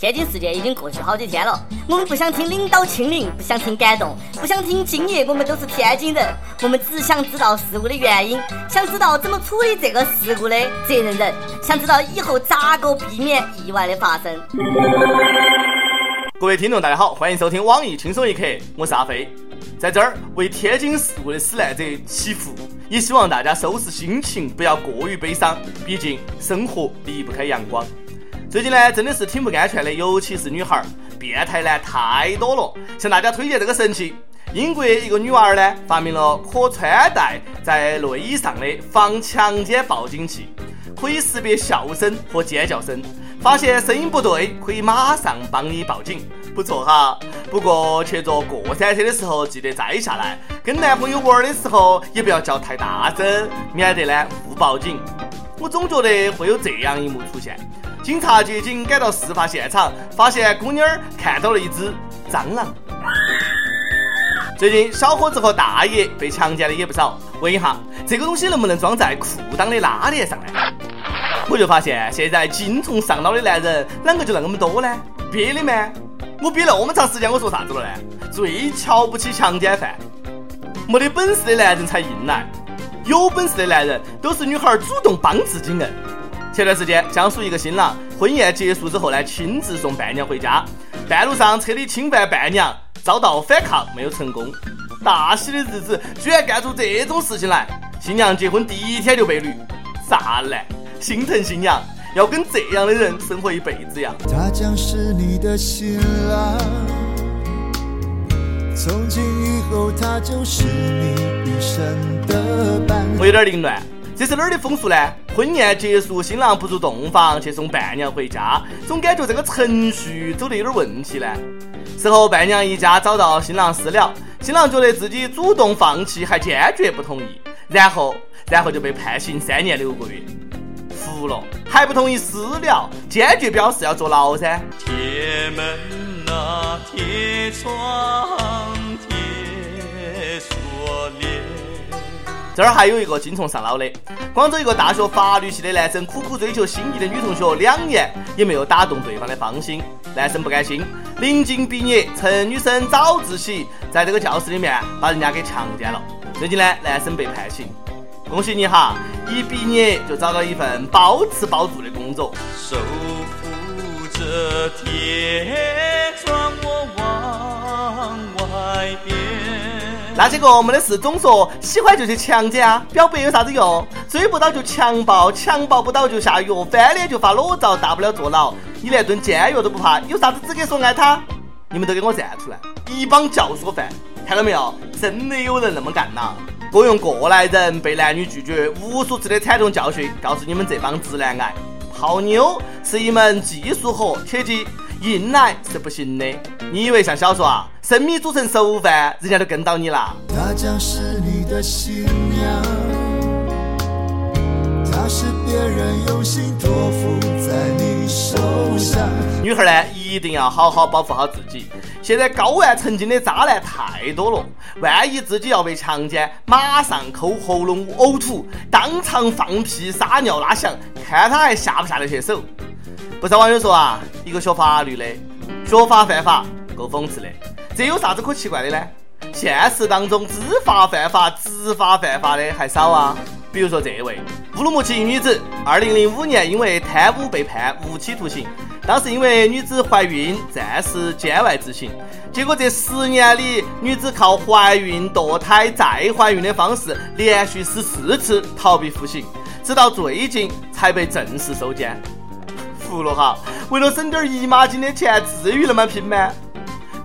天津事件已经过去好几天了，我们不想听领导亲临，不想听感动，不想听敬业，我们都是天津人，我们只想知道事故的原因，想知道怎么处理这个事故的责任人，想知道以后咋个避免意外的发生。各位听众，大家好，欢迎收听网易轻松一刻，我是阿飞，在这儿为天津事故的死难者祈福，也希望大家收拾心情，不要过于悲伤，毕竟生活离不开阳光。最近呢，真的是挺不安全的，尤其是女孩儿，变态男太多了。向大家推荐这个神器：英国一个女娃儿呢，发明了可穿戴在内衣上的防强奸报警器，可以识别笑声和尖叫声，发现声音不对，可以马上帮你报警。不错哈，不过去坐过山车的时候记得摘下来，跟男朋友玩的时候也不要叫太大声，免得呢误报警。我总觉得会有这样一幕出现。警察接警赶到事发现场，发现姑娘儿看到了一只蟑螂。最近小伙子和大爷被强奸的也不少，问一下这个东西能不能装在裤裆的拉链上呢？我就发现现在精虫上脑的男人啷个就那么多呢？憋的吗？我憋那么长时间，我说啥子了呢？最瞧不起强奸犯，没得本事的男人才硬来，有本事的男人都是女孩主动帮自己硬。前段时间，江苏一个新郎婚宴结束之后呢，亲自送伴娘回家，半路上车里侵犯伴娘，遭到反抗没有成功。大喜的日子居然干出这种事情来，新娘结婚第一天就被绿，渣男？心疼新娘，要跟这样的人生活一辈子呀。他将是你的新郎，从今以后他就是你一生的伴。我有点凌乱。这是哪儿的风俗呢？婚宴结束，新郎不入洞房去送伴娘回家，总感觉这个程序走得有点问题呢。事后伴娘一家找到新郎私了，新郎觉得自己主动放弃，还坚决不同意，然后然后就被判刑三年六个月。服了，还不同意私了，坚决表示要坐牢噻。铁门啊，铁窗。铁锁链这儿还有一个精虫上脑的，广州一个大学法律系的男生苦苦追求心仪的女同学两年，也没有打动对方的芳心。男生不甘心，临近毕业，趁女生早自习，在这个教室里面把人家给强奸了。最近呢，男生被判刑，恭喜你哈，一毕业就找到一份包吃包住的工作。守护着铁窗，我往外边。那些个没得事，总说喜欢就去强奸啊，表白有啥子用？追不到就强暴，强暴不到就下药，翻脸就发裸照，大不了坐牢。你连顿监狱都不怕，有啥子资格说爱他？你们都给我站出来！一帮教唆犯，看到没有？真的有人那么干呐！我用过来人被男女拒绝无数次的惨痛教训，告诉你们这帮直男癌，泡妞是一门技术活，切记。硬来是不行的，你以为像小说啊？生米煮成熟饭，人家都跟到你了。她将是你的新娘，她是别人用心托付在你手上。女孩呢，一定要好好保护好自己。现在高玩成精的渣男太多了，万一自己要被强奸，马上抠喉咙呕吐，当场放屁撒尿拉响，看他还下不下得去手。不少网友说啊，一个学法律的学法犯法，够讽刺的。这有啥子可奇怪的呢？现实当中知法犯法、执法犯法的还少啊。比如说这位乌鲁木齐女子，二零零五年因为贪污被判无期徒刑。当时因为女子怀孕，暂时监外执行。结果这十年里，女子靠怀孕、堕胎、再怀孕的方式，连续十四次逃避服刑，直到最近才被正式收监。服了哈！为了省点姨妈巾的钱，至于那么拼吗？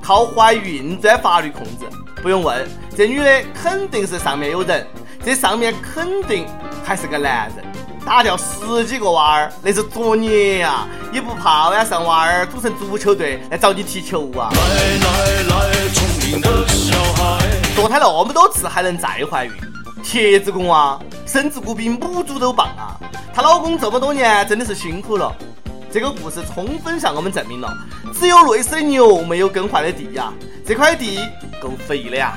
靠怀孕钻法律空子，不用问，这女的肯定是上面有人，这上面肯定还是个男人。打掉十几个娃儿，那是作孽呀！也不怕晚上娃儿组成足球队来找你踢球啊！来来来，聪明的小孩，堕胎那么多次还能再怀孕，铁子功啊！生殖骨比母猪都棒啊！她老公这么多年真的是辛苦了。这个故事充分向我们证明了，只有累死的牛，没有耕坏的地呀！这块地够肥的呀！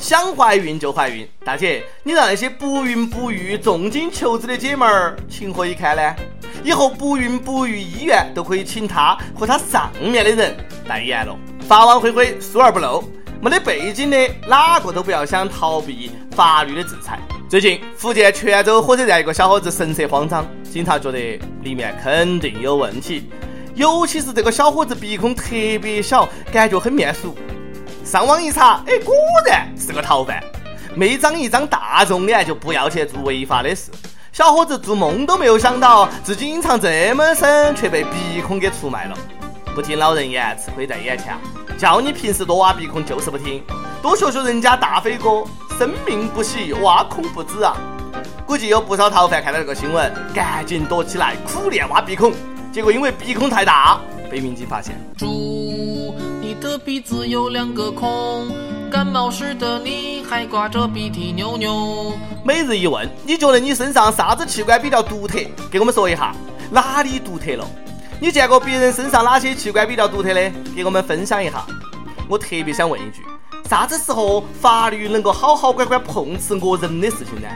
想怀孕就怀孕，大姐，你让那些不孕不育、重金求子的姐妹儿情何以堪呢？以后不孕不育医院都可以请她和她上面的人代言了。法网恢恢，疏而不漏。没得背景的，哪个都不要想逃避法律的制裁。最近，福建泉州火车站一个小伙子神色慌张，警察觉得里面肯定有问题，尤其是这个小伙子鼻孔特别小，感觉很面熟。上网一查，哎，果然是个逃犯。没长一张大众脸，就不要去做违法的事。小伙子做梦都没有想到，自己隐藏这么深，却被鼻孔给出卖了。不听老人言，吃亏在眼前。叫你平时多挖鼻孔，就是不听。多学学人家大飞哥，生命不息，挖孔不止啊！估计有不少逃犯看到这个新闻，赶紧躲起来苦练挖鼻孔。结果因为鼻孔太大，被民警发现。猪，你的鼻子有两个孔，感冒时的你还挂着鼻涕牛牛。每日一问，你觉得你身上啥子器官比较独特？给我们说一下，哪里独特了？你见过别人身上哪些器官比较独特的？给我们分享一下。我特别想问一句，啥子时候法律能够好好管管碰瓷讹人的事情呢？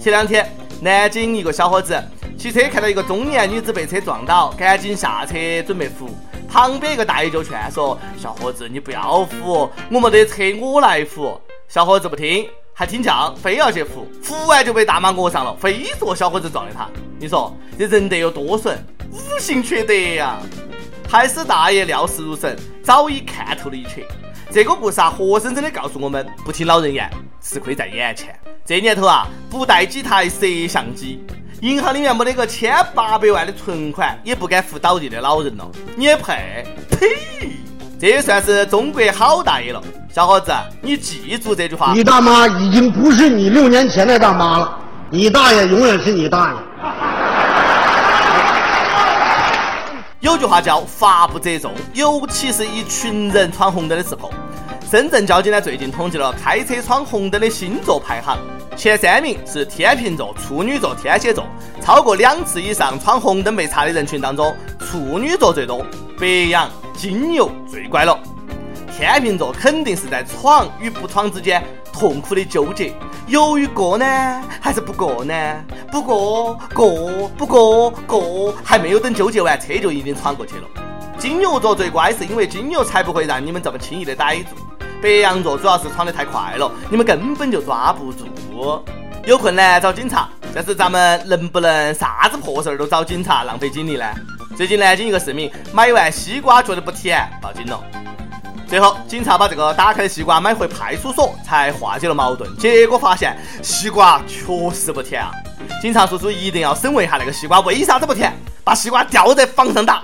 前两天，南京一个小伙子骑车看到一个中年女子被车撞倒，赶紧下车准备扶，旁边一个大爷就劝说小伙子：“你不要扶，我没得车，我来扶。”小伙子不听。还挺犟，非要去扶，扶完就被大妈讹上了，非说小伙子撞的他。你说这人得有多损，五行缺德呀！还是大爷料事如神，早已看透了一切。这个故事啊，活生生的告诉我们：不听老人言，吃亏在眼前。这年头啊，不带几台摄像机，银行里面没得个千八百万的存款，也不敢扶倒地的老人了。你也配？呸！这也算是中国好大爷了。小伙子，你记住这句话。你大妈已经不是你六年前的大妈了，你大爷永远是你大爷。有句话叫“法不责众”，尤其是一群人闯红灯的时候。深圳交警呢最近统计了开车闯红灯的星座排行，前三名是天秤座、处女座、天蝎座。超过两次以上闯红灯被查的人群当中，处女座最多，白羊、金牛最乖了。天秤座肯定是在闯与不闯之间痛苦的纠结，犹豫过呢，还是不过呢？不过过，不过过，还没有等纠结完，车就已经闯过去了。金牛座最乖，是因为金牛才不会让你们这么轻易的逮住。白羊座主要是闯得太快了，你们根本就抓不住。有困难找警察，但是咱们能不能啥子破事儿都找警察，浪费精力呢？最近南京一个市民买完西瓜觉得不甜，报警了。最后，警察把这个打开的西瓜买回派出所，才化解了矛盾。结果发现西瓜确实不甜啊！警察叔叔一定要审问一下那个西瓜为啥子不甜，把西瓜吊在房上打。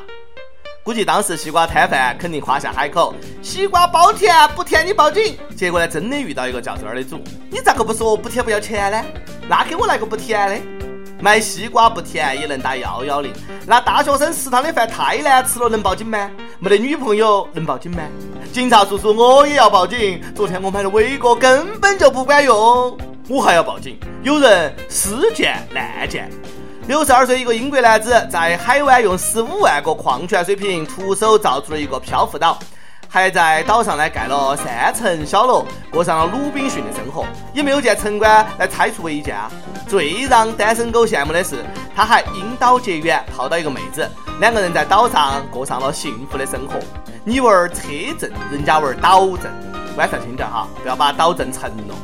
估计当时西瓜摊贩肯定夸下海口：“西瓜包甜，不甜你报警。”结果呢，真的遇到一个较真儿的主，你咋个不说不甜不要钱呢？那给我来个不甜的。买西瓜不甜也能打幺幺零？那大学生食堂的饭太难吃了能报警吗？没得女朋友能报警吗？警察叔叔，我也要报警。昨天我买的伟哥根本就不管用，我还要报警。有人私建滥建。六十二岁一个英国男子在海湾用十五万个矿泉水瓶徒手造出了一个漂浮岛，还在岛上呢盖了三层小楼，过上了鲁滨逊的生活，也没有见城管来拆除违建。最让单身狗羡慕的是，他还因岛结缘，泡到一个妹子，两个人在岛上过上了幸福的生活。你玩车震，人家玩岛震，晚上听着哈，不要把岛震沉了。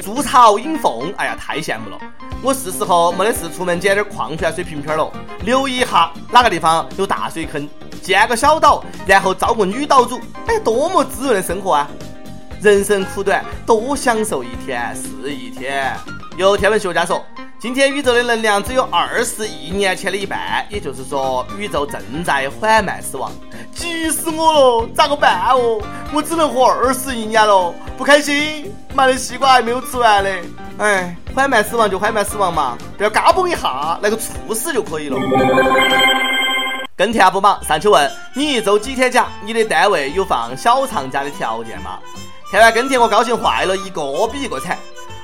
筑巢引凤，哎呀，太羡慕了！我是时候没得事出门捡点矿泉水瓶瓶了，留意一下哪个地方有大水坑，建个小岛，然后招个女岛主，哎，多么滋润的生活啊！人生苦短，多享受一天是一天。有天文学家说。今天宇宙的能量只有二十亿年前的一半，也就是说，宇宙正在缓慢死亡。急死我了，咋个办哦？我只能活二十亿年了，不开心。买的西瓜还没有吃完呢。哎，缓慢死亡就缓慢死亡嘛，不要嘎嘣一下，来个猝死就可以了。跟帖不忙，上去问你一周几天假？你的单位有放小长假的条件吗？看完跟帖，我高兴坏了，一个比一个惨。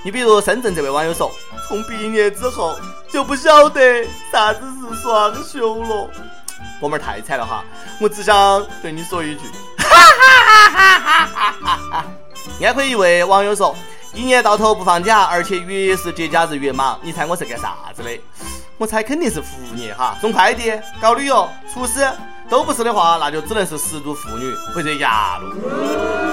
你比如深圳这位网友说，从毕业之后就不晓得啥子是双休了。哥们儿太惨了哈，我只想对你说一句，哈哈哈哈哈哈哈哈。安徽一位网友说，一年到头不放假，而且越是节假日越忙，你猜我是干啥子的？我猜肯定是服务业哈，送快递、搞旅游、厨师，都不是的话，那就只能是失足妇女或者牙路。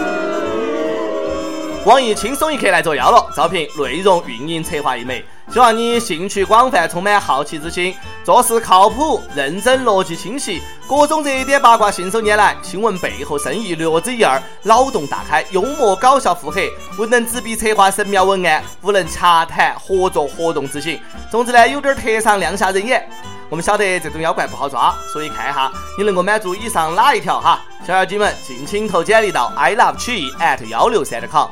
网易轻松一刻来作妖了，招聘内容运营策划一枚。希望你兴趣广泛，充满好奇之心，做事靠谱、认真、逻辑清晰，各种热点八卦信手拈来，新闻背后深意略知一二，脑洞大开，幽默搞笑腹黑，文能执笔策划神妙文案，武能洽谈合作活动执行。总之呢，有点特长，亮瞎人眼。我们晓得这种妖怪不好抓，所以看一下你能够满足以上哪一条哈？小妖精们，敬请投简历到 i love 曲艺 at 幺六三 .com。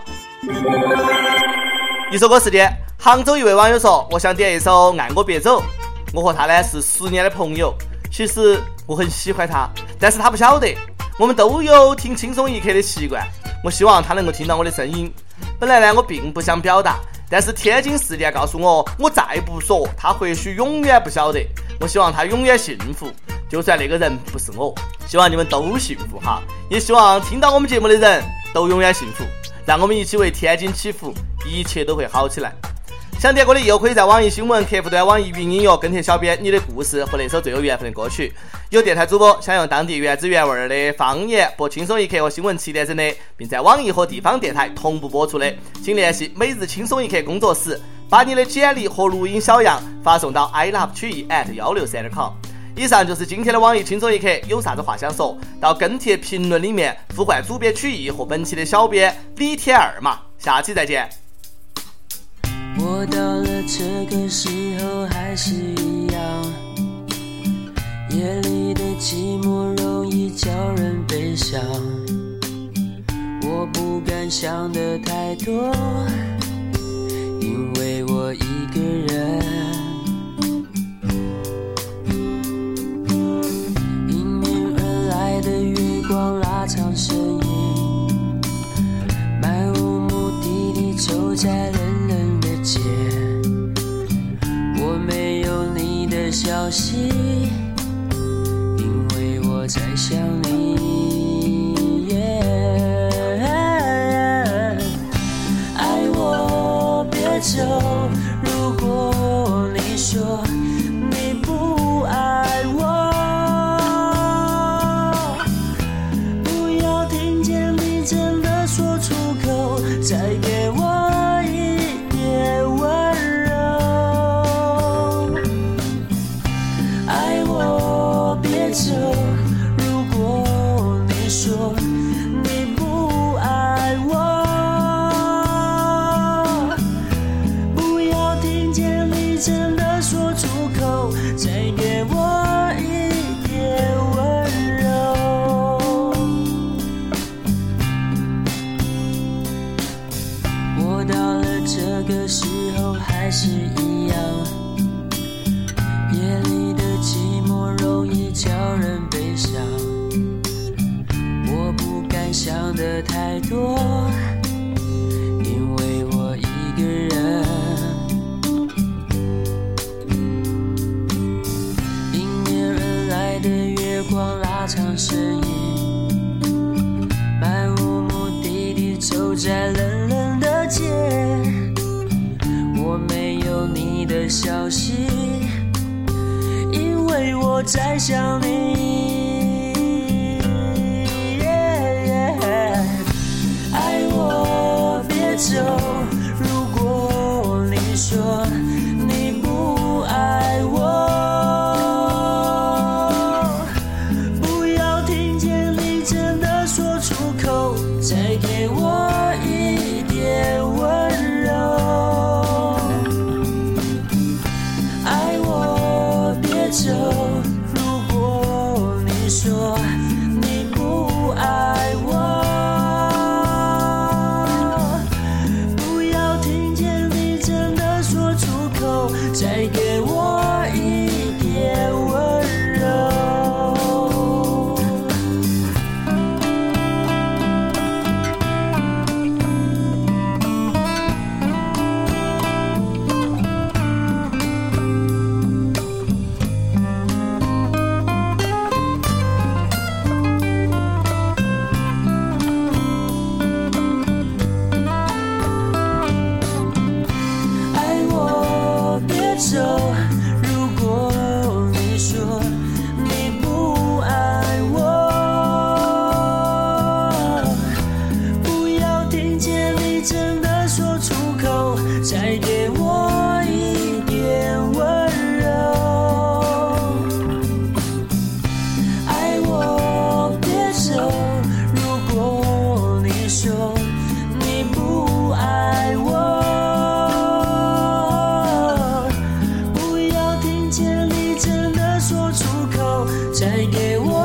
一首歌时间。杭州一位网友说：“我想点一首《爱我别走》。我和他呢是十年的朋友，其实我很喜欢他，但是他不晓得。我们都有听轻松一刻的习惯，我希望他能够听到我的声音。本来呢，我并不想表达，但是天津事件告诉我，我再不说，他或许永远不晓得。我希望他永远幸福，就算那个人不是我。希望你们都幸福哈，也希望听到我们节目的人都永远幸福。让我们一起为天津祈福，一切都会好起来。”想点歌的又可以在网易新闻客户端、网易云音乐跟帖小编你的故事和那首最有缘分的歌曲。有电台主播想用当地原汁原味的方言播《轻松一刻》和新闻七点整的，并在网易和地方电台同步播出的，请联系每日轻松一刻工作室，把你的简历和录音小样发送到 i love 曲。艺 at 幺六三点 com。以上就是今天的网易轻松一刻，有啥子话想说，到跟帖评论里面呼唤主编曲艺和本期的小编李天二嘛。下期再见。我到了这个时候还是一样，夜里的寂寞容易叫人悲伤。我不敢想的太多，因为我一个人。的月光拉长身影漫无目的地走在冷冷的街我没有你的消息因为我在想你再给我